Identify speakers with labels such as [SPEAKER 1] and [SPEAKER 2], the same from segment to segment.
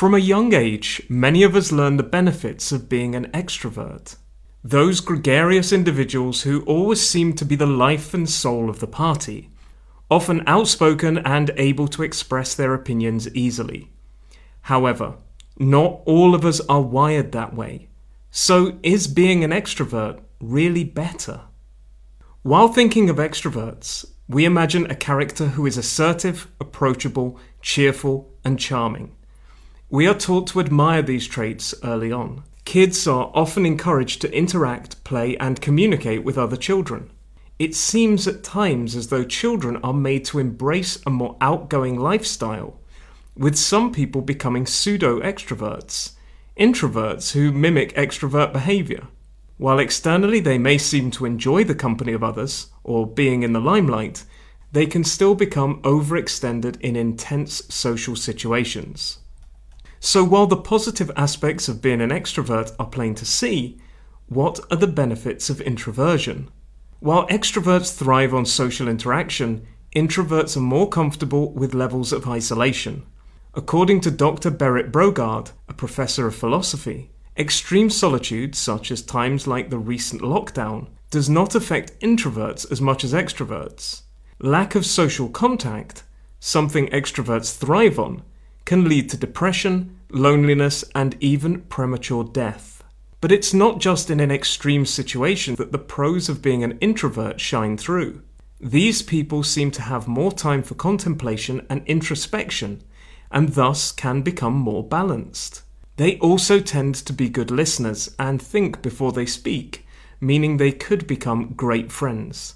[SPEAKER 1] From a young age, many of us learn the benefits of being an extrovert. Those gregarious individuals who always seem to be the life and soul of the party, often outspoken and able to express their opinions easily. However, not all of us are wired that way. So, is being an extrovert really better? While thinking of extroverts, we imagine a character who is assertive, approachable, cheerful, and charming. We are taught to admire these traits early on. Kids are often encouraged to interact, play, and communicate with other children. It seems at times as though children are made to embrace a more outgoing lifestyle, with some people becoming pseudo extroverts, introverts who mimic extrovert behavior. While externally they may seem to enjoy the company of others, or being in the limelight, they can still become overextended in intense social situations. So, while the positive aspects of being an extrovert are plain to see, what are the benefits of introversion? While extroverts thrive on social interaction, introverts are more comfortable with levels of isolation. According to Dr. Berit Brogaard, a professor of philosophy, extreme solitude, such as times like the recent lockdown, does not affect introverts as much as extroverts. Lack of social contact, something extroverts thrive on, can lead to depression, loneliness, and even premature death. But it's not just in an extreme situation that the pros of being an introvert shine through. These people seem to have more time for contemplation and introspection, and thus can become more balanced. They also tend to be good listeners and think before they speak, meaning they could become great friends.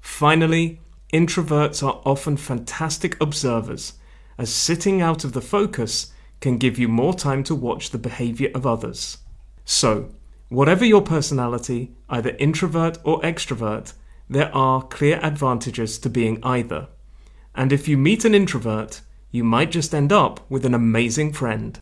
[SPEAKER 1] Finally, introverts are often fantastic observers as sitting out of the focus can give you more time to watch the behavior of others. So, whatever your personality, either introvert or extrovert, there are clear advantages to being either. And if you meet an introvert, you might just end up with an amazing friend.